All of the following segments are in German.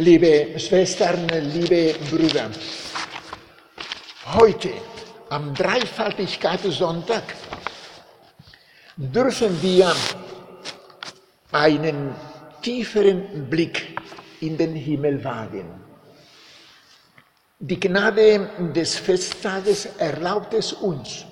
Liebe Schwestern, liebe Brüder, heute am Dreifaltigkeitssonntag dürfen wir einen tieferen Blick in den Himmel wagen. Die Gnade des Festtages erlaubt es uns.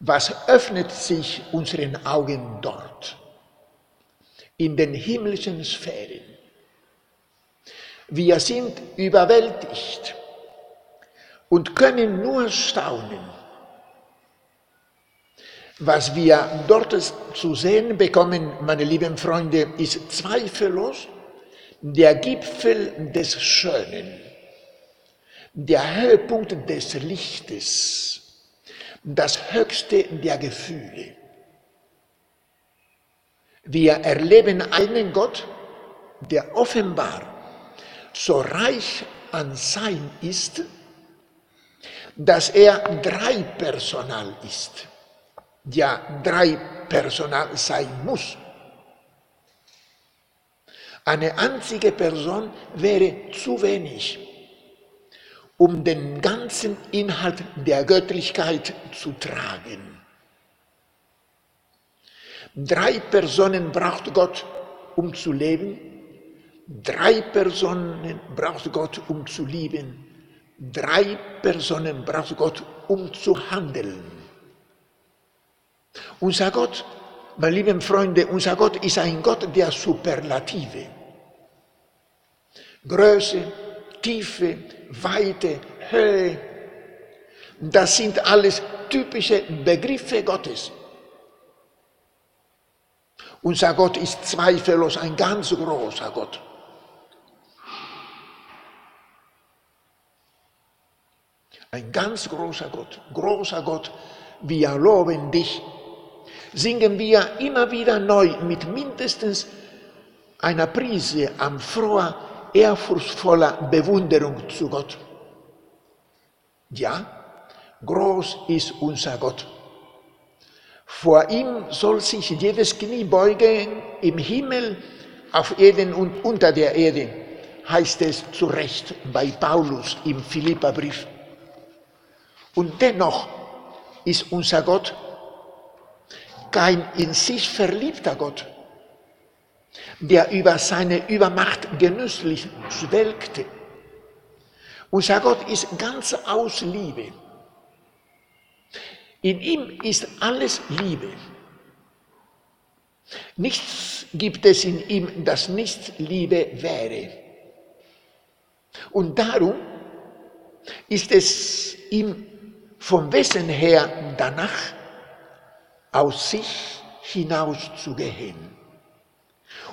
Was öffnet sich unseren Augen dort? In den himmlischen Sphären. Wir sind überwältigt und können nur staunen. Was wir dort zu sehen bekommen, meine lieben Freunde, ist zweifellos der Gipfel des Schönen, der Höhepunkt des Lichtes, das Höchste der Gefühle. Wir erleben einen Gott, der offenbar so reich an Sein ist, dass er dreipersonal ist, ja dreipersonal sein muss. Eine einzige Person wäre zu wenig, um den ganzen Inhalt der Göttlichkeit zu tragen. Drei Personen braucht Gott, um zu leben. Drei Personen braucht Gott, um zu lieben. Drei Personen braucht Gott, um zu handeln. Unser Gott, meine lieben Freunde, unser Gott ist ein Gott der Superlative. Größe, Tiefe, Weite, Höhe, das sind alles typische Begriffe Gottes. Unser Gott ist zweifellos ein ganz großer Gott. Ein ganz großer Gott, großer Gott, wir loben dich. Singen wir immer wieder neu mit mindestens einer Prise an froher, ehrfurchtsvoller Bewunderung zu Gott. Ja, groß ist unser Gott. Vor ihm soll sich jedes Knie beugen im Himmel, auf Erden und unter der Erde, heißt es zu Recht bei Paulus im Philipperbrief. Und dennoch ist unser Gott kein in sich verliebter Gott, der über seine Übermacht genüsslich schwelgte. Unser Gott ist ganz aus Liebe. In ihm ist alles Liebe. Nichts gibt es in ihm, das nicht Liebe wäre. Und darum ist es ihm vom Wesen her danach, aus sich hinauszugehen,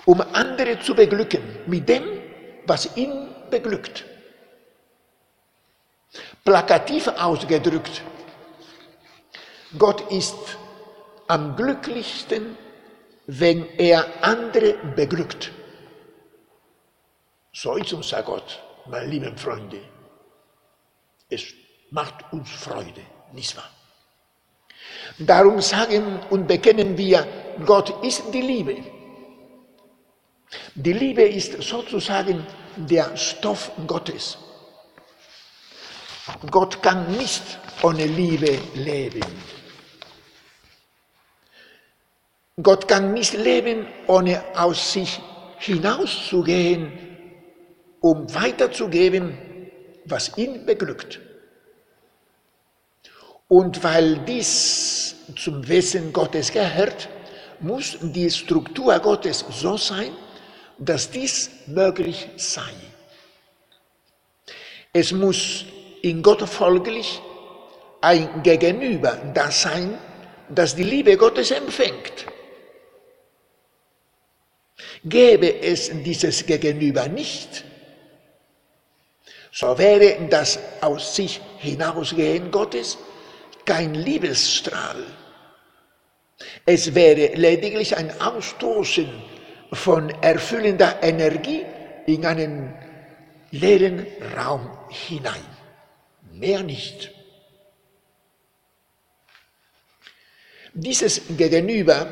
um andere zu beglücken mit dem, was ihn beglückt. Plakativ ausgedrückt, Gott ist am glücklichsten, wenn er andere beglückt. So ist unser Gott, meine lieben Freunde. Es macht uns Freude, nicht wahr? Darum sagen und bekennen wir, Gott ist die Liebe. Die Liebe ist sozusagen der Stoff Gottes. Gott kann nicht ohne Liebe leben. Gott kann nicht leben, ohne aus sich hinauszugehen, um weiterzugeben, was ihn beglückt. Und weil dies zum Wesen Gottes gehört, muss die Struktur Gottes so sein, dass dies möglich sei. Es muss in Gott folglich ein Gegenüber da sein, das die Liebe Gottes empfängt. Gäbe es dieses Gegenüber nicht, so wäre das aus sich hinausgehen Gottes kein Liebesstrahl. Es wäre lediglich ein Ausstoßen von erfüllender Energie in einen leeren Raum hinein. Mehr nicht. Dieses Gegenüber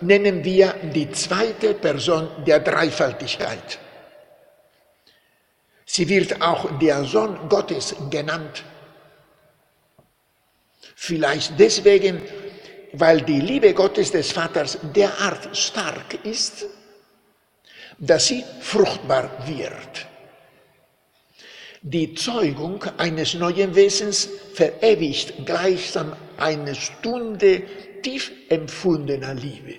nennen wir die zweite Person der Dreifaltigkeit. Sie wird auch der Sohn Gottes genannt. Vielleicht deswegen, weil die Liebe Gottes des Vaters derart stark ist, dass sie fruchtbar wird. Die Zeugung eines neuen Wesens verewigt gleichsam eine Stunde tief empfundener Liebe.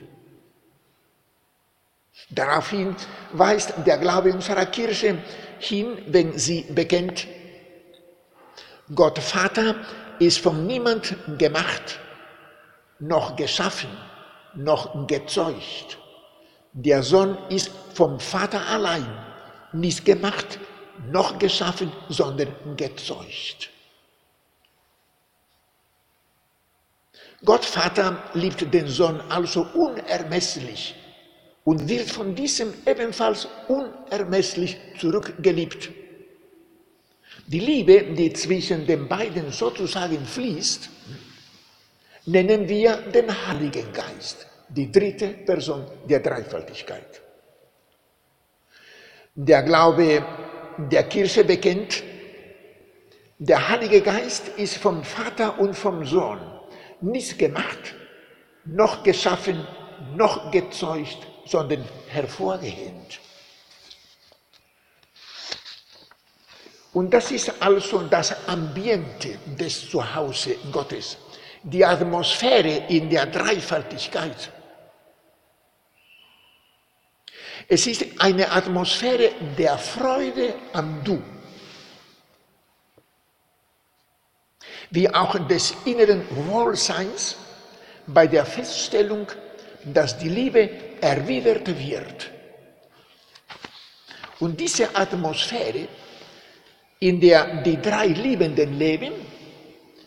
Daraufhin weist der Glaube unserer Kirche hin, wenn sie bekennt, Gott Vater ist von niemand gemacht, noch geschaffen, noch gezeugt. Der Sohn ist vom Vater allein nicht gemacht, noch geschaffen, sondern gezeugt. Gott Vater liebt den Sohn also unermesslich und wird von diesem ebenfalls unermesslich zurückgeliebt. Die Liebe, die zwischen den beiden sozusagen fließt, nennen wir den Heiligen Geist, die dritte Person der Dreifaltigkeit. Der Glaube der Kirche bekennt, der Heilige Geist ist vom Vater und vom Sohn nicht gemacht, noch geschaffen, noch gezeugt, sondern hervorgehend. Und das ist also das Ambiente des Zuhause Gottes, die Atmosphäre in der Dreifaltigkeit. Es ist eine Atmosphäre der Freude am Du, wie auch des inneren Wohlseins bei der Feststellung, dass die Liebe erwidert wird. Und diese Atmosphäre, in der die drei Liebenden leben,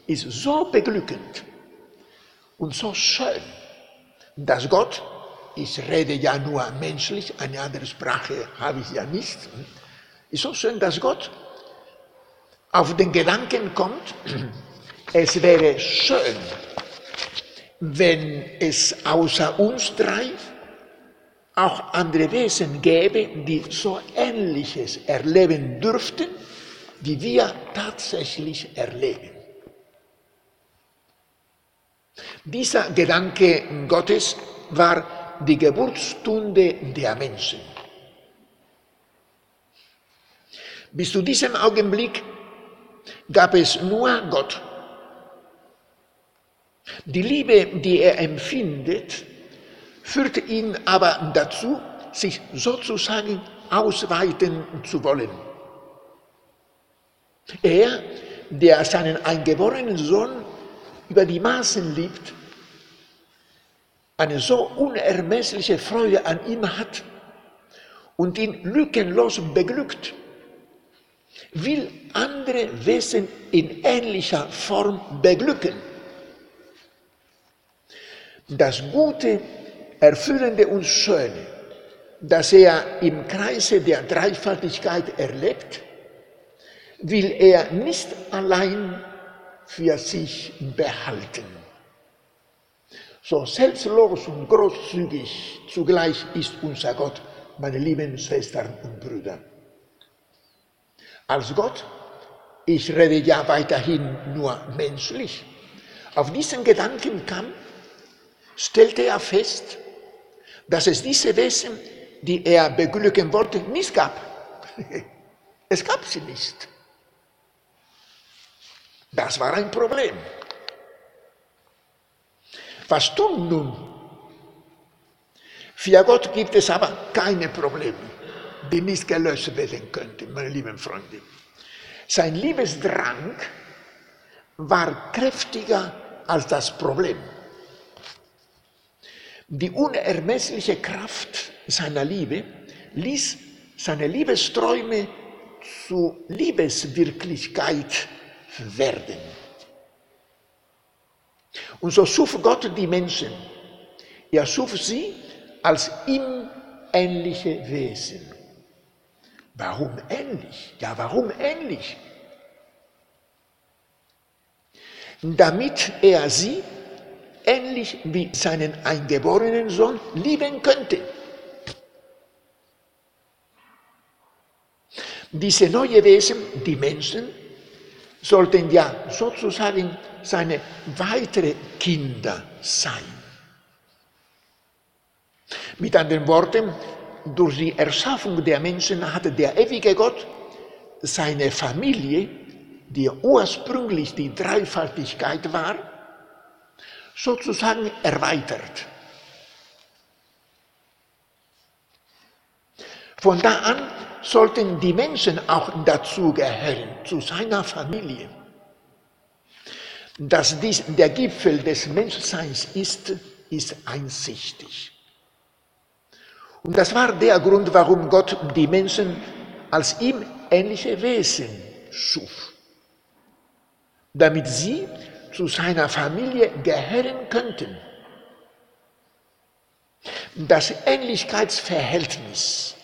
ist so beglückend und so schön, dass Gott, ich rede ja nur menschlich, eine andere Sprache habe ich ja nicht, ist so schön, dass Gott auf den Gedanken kommt, es wäre schön, wenn es außer uns drei auch andere Wesen gäbe, die so Ähnliches erleben dürften, wie wir tatsächlich erleben. Dieser Gedanke Gottes war die Geburtsstunde der Menschen. Bis zu diesem Augenblick gab es nur Gott. Die Liebe, die er empfindet, führt ihn aber dazu, sich sozusagen ausweiten zu wollen. Er, der seinen eingeborenen Sohn über die Maßen liebt, eine so unermessliche Freude an ihm hat und ihn lückenlos beglückt, will andere Wesen in ähnlicher Form beglücken. Das Gute, Erfüllende und Schöne, das er im Kreise der Dreifaltigkeit erlebt, will er nicht allein für sich behalten. So selbstlos und großzügig zugleich ist unser Gott, meine lieben Schwestern und Brüder. Als Gott, ich rede ja weiterhin nur menschlich, auf diesen Gedanken kam, stellte er fest, dass es diese Wesen, die er beglücken wollte, nicht gab. Es gab sie nicht. Das war ein Problem. Was tun nun? Für Gott gibt es aber keine Probleme, die nicht gelöst werden könnten, meine lieben Freunde. Sein Liebesdrang war kräftiger als das Problem. Die unermessliche Kraft seiner Liebe ließ seine Liebesträume zu Liebeswirklichkeit werden. Und so schuf Gott die Menschen. Er schuf sie als ihm ähnliche Wesen. Warum ähnlich? Ja, warum ähnlich? Damit er sie ähnlich wie seinen eingeborenen Sohn lieben könnte. Diese neue Wesen, die Menschen, sollten ja sozusagen seine weitere Kinder sein. Mit anderen Worten, durch die Erschaffung der Menschen hatte der ewige Gott seine Familie, die ursprünglich die Dreifaltigkeit war, sozusagen erweitert. Von da an sollten die Menschen auch dazugehören, zu seiner Familie. Dass dies der Gipfel des Menschseins ist, ist einsichtig. Und das war der Grund, warum Gott die Menschen als ihm ähnliche Wesen schuf, damit sie zu seiner Familie gehören könnten. Das Ähnlichkeitsverhältnis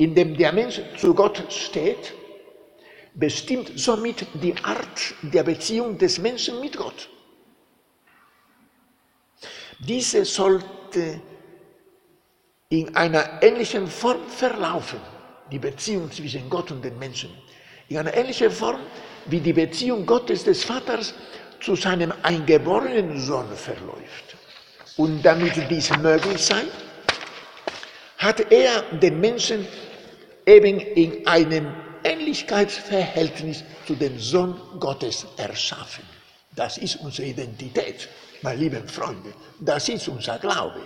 in dem der Mensch zu Gott steht, bestimmt somit die Art der Beziehung des Menschen mit Gott. Diese sollte in einer ähnlichen Form verlaufen, die Beziehung zwischen Gott und den Menschen. In einer ähnlichen Form wie die Beziehung Gottes des Vaters zu seinem eingeborenen Sohn verläuft. Und damit dies möglich sei, hat er den Menschen eben in einem Ähnlichkeitsverhältnis zu dem Sohn Gottes erschaffen. Das ist unsere Identität, meine lieben Freunde. Das ist unser Glaube.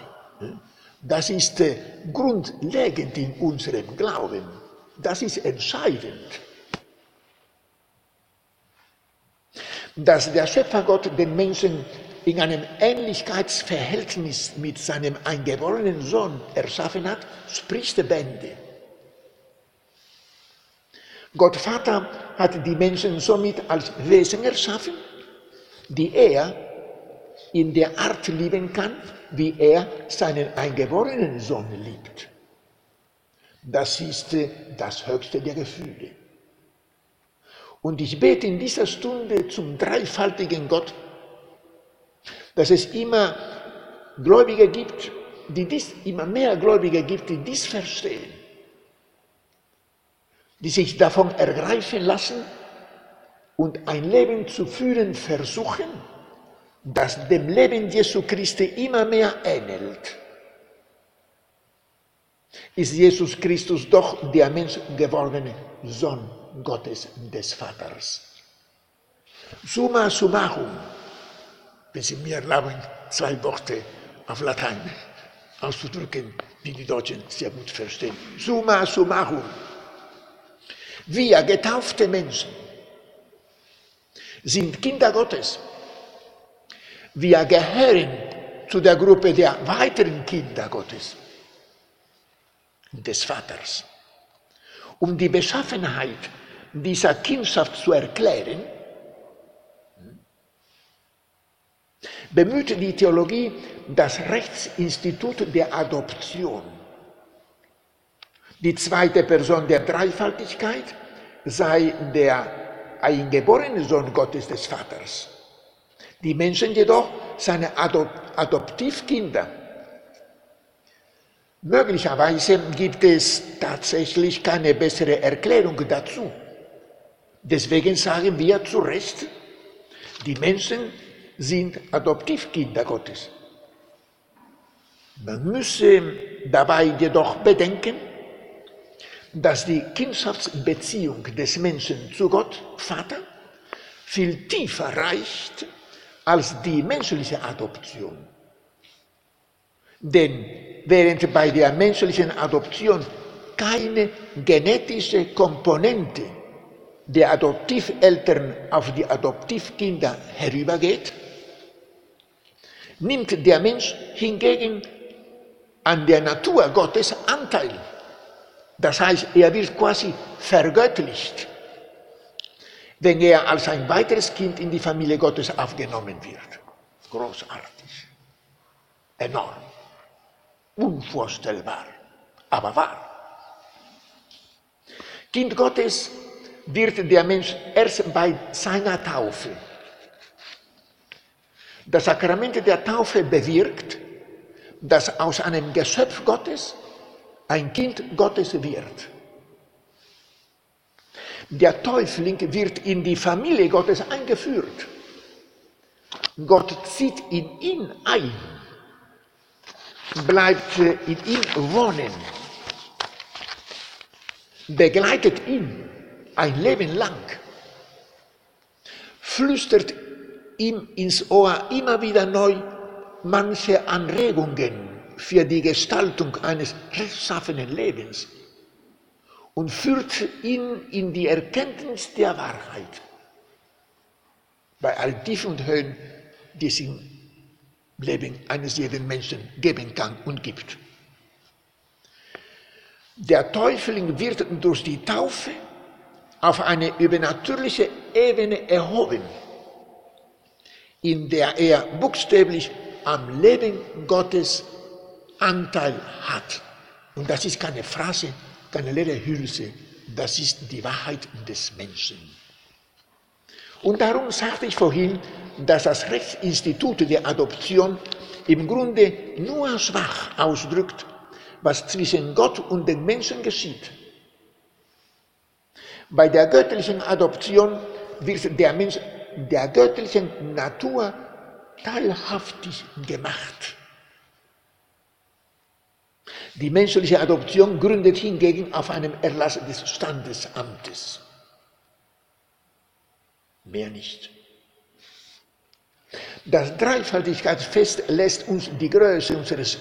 Das ist äh, grundlegend in unserem Glauben. Das ist entscheidend. Dass der Schöpfergott den Menschen in einem Ähnlichkeitsverhältnis mit seinem eingeborenen Sohn erschaffen hat, spricht Bände. Gott Vater hat die Menschen somit als Wesen erschaffen, die er in der Art lieben kann, wie er seinen eingeborenen Sohn liebt. Das ist das höchste der Gefühle. Und ich bete in dieser Stunde zum dreifaltigen Gott, dass es immer Gläubige gibt, die dies, immer mehr Gläubige gibt, die dies verstehen die sich davon ergreifen lassen und ein Leben zu führen versuchen, das dem Leben Jesu Christi immer mehr ähnelt. Ist Jesus Christus doch der Mensch gewordene Sohn Gottes des Vaters. Summa summarum, wenn Sie mir erlauben, zwei Worte auf Latein auszudrücken, die die Deutschen sehr gut verstehen. Summa summarum. Wir getaufte Menschen sind Kinder Gottes. Wir gehören zu der Gruppe der weiteren Kinder Gottes, des Vaters. Um die Beschaffenheit dieser Kindschaft zu erklären, bemüht die Theologie das Rechtsinstitut der Adoption. Die zweite Person der Dreifaltigkeit sei der eingeborene Sohn Gottes des Vaters. Die Menschen jedoch seine Adop Adoptivkinder. Möglicherweise gibt es tatsächlich keine bessere Erklärung dazu. Deswegen sagen wir zu Recht, die Menschen sind Adoptivkinder Gottes. Man müsse dabei jedoch bedenken, dass die Kindschaftsbeziehung des Menschen zu Gott, Vater, viel tiefer reicht als die menschliche Adoption. Denn während bei der menschlichen Adoption keine genetische Komponente der Adoptiveltern auf die Adoptivkinder herübergeht, nimmt der Mensch hingegen an der Natur Gottes Anteil das heißt, er wird quasi vergöttlicht, wenn er als ein weiteres Kind in die Familie Gottes aufgenommen wird. Großartig, enorm, unvorstellbar, aber wahr. Kind Gottes wird der Mensch erst bei seiner Taufe. Das Sakrament der Taufe bewirkt, dass aus einem Geschöpf Gottes ein Kind Gottes wird. Der Täufling wird in die Familie Gottes eingeführt. Gott zieht in ihn ein, bleibt in ihm wohnen, begleitet ihn ein Leben lang, flüstert ihm ins Ohr immer wieder neu manche Anregungen für die Gestaltung eines rechtschaffenen Lebens und führt ihn in die Erkenntnis der Wahrheit. Bei allen Tiefen und Höhen, die es im Leben eines jeden Menschen geben kann und gibt. Der Teufel wird durch die Taufe auf eine übernatürliche Ebene erhoben, in der er buchstäblich am Leben Gottes Anteil hat. Und das ist keine Phrase, keine leere Hülse, das ist die Wahrheit des Menschen. Und darum sagte ich vorhin, dass das Rechtsinstitut der Adoption im Grunde nur schwach ausdrückt, was zwischen Gott und den Menschen geschieht. Bei der göttlichen Adoption wird der Mensch der göttlichen Natur teilhaftig gemacht. Die menschliche Adoption gründet hingegen auf einem Erlass des Standesamtes. Mehr nicht. Das Dreifaltigkeitsfest lässt uns die Größe unseres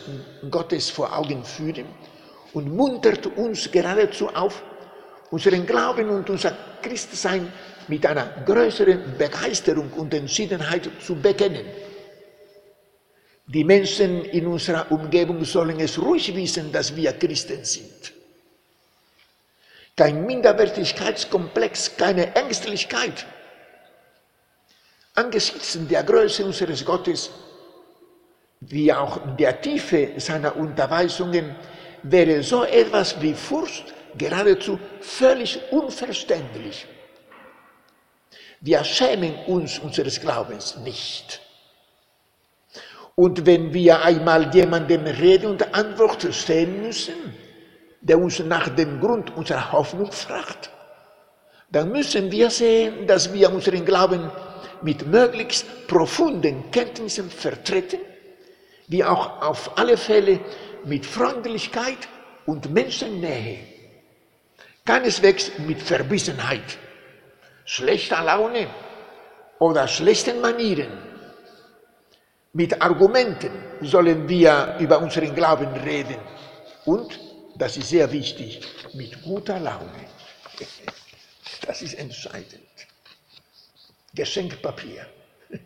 Gottes vor Augen führen und muntert uns geradezu auf, unseren Glauben und unser Christsein mit einer größeren Begeisterung und Entschiedenheit zu bekennen. Die Menschen in unserer Umgebung sollen es ruhig wissen, dass wir Christen sind. Kein Minderwertigkeitskomplex, keine Ängstlichkeit. Angesichts der Größe unseres Gottes, wie auch der Tiefe seiner Unterweisungen, wäre so etwas wie Furcht geradezu völlig unverständlich. Wir schämen uns unseres Glaubens nicht. Und wenn wir einmal jemandem Rede und Antwort stehen müssen, der uns nach dem Grund unserer Hoffnung fragt, dann müssen wir sehen, dass wir unseren Glauben mit möglichst profunden Kenntnissen vertreten, wie auch auf alle Fälle mit Freundlichkeit und Menschennähe, keineswegs mit Verbissenheit, schlechter Laune oder schlechten Manieren mit Argumenten sollen wir über unseren Glauben reden. Und, das ist sehr wichtig, mit guter Laune. Das ist entscheidend. Geschenkpapier.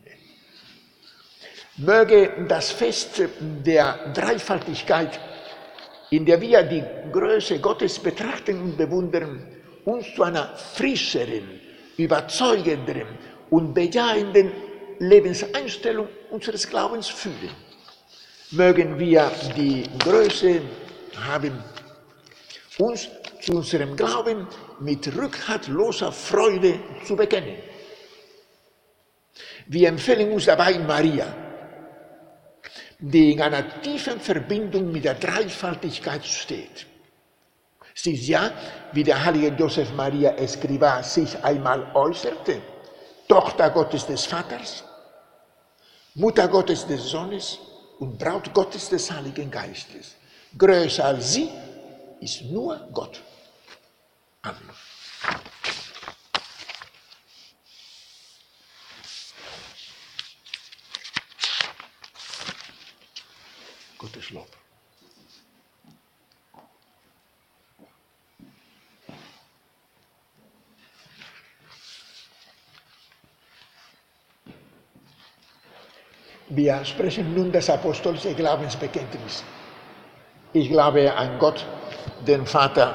Möge das Fest der Dreifaltigkeit, in der wir die Größe Gottes betrachten und bewundern, uns zu einer frischeren, überzeugenderen und bejahenden Lebenseinstellung unseres Glaubens fühlen. Mögen wir die Größe haben, uns zu unserem Glauben mit rückhaltloser Freude zu bekennen. Wir empfehlen uns dabei Maria, die in einer tiefen Verbindung mit der Dreifaltigkeit steht. Sie ist ja, wie der heilige Josef Maria Escrivá sich einmal äußerte, Tochter Gottes des Vaters, Mutter Gottes des Sohnes und Braut Gottes des Heiligen Geistes. Größer als sie ist nur Gott. Amen. Gottes Lob. Wir sprechen nun das apostolische Glaubensbekenntnis. Ich glaube an Gott, den Vater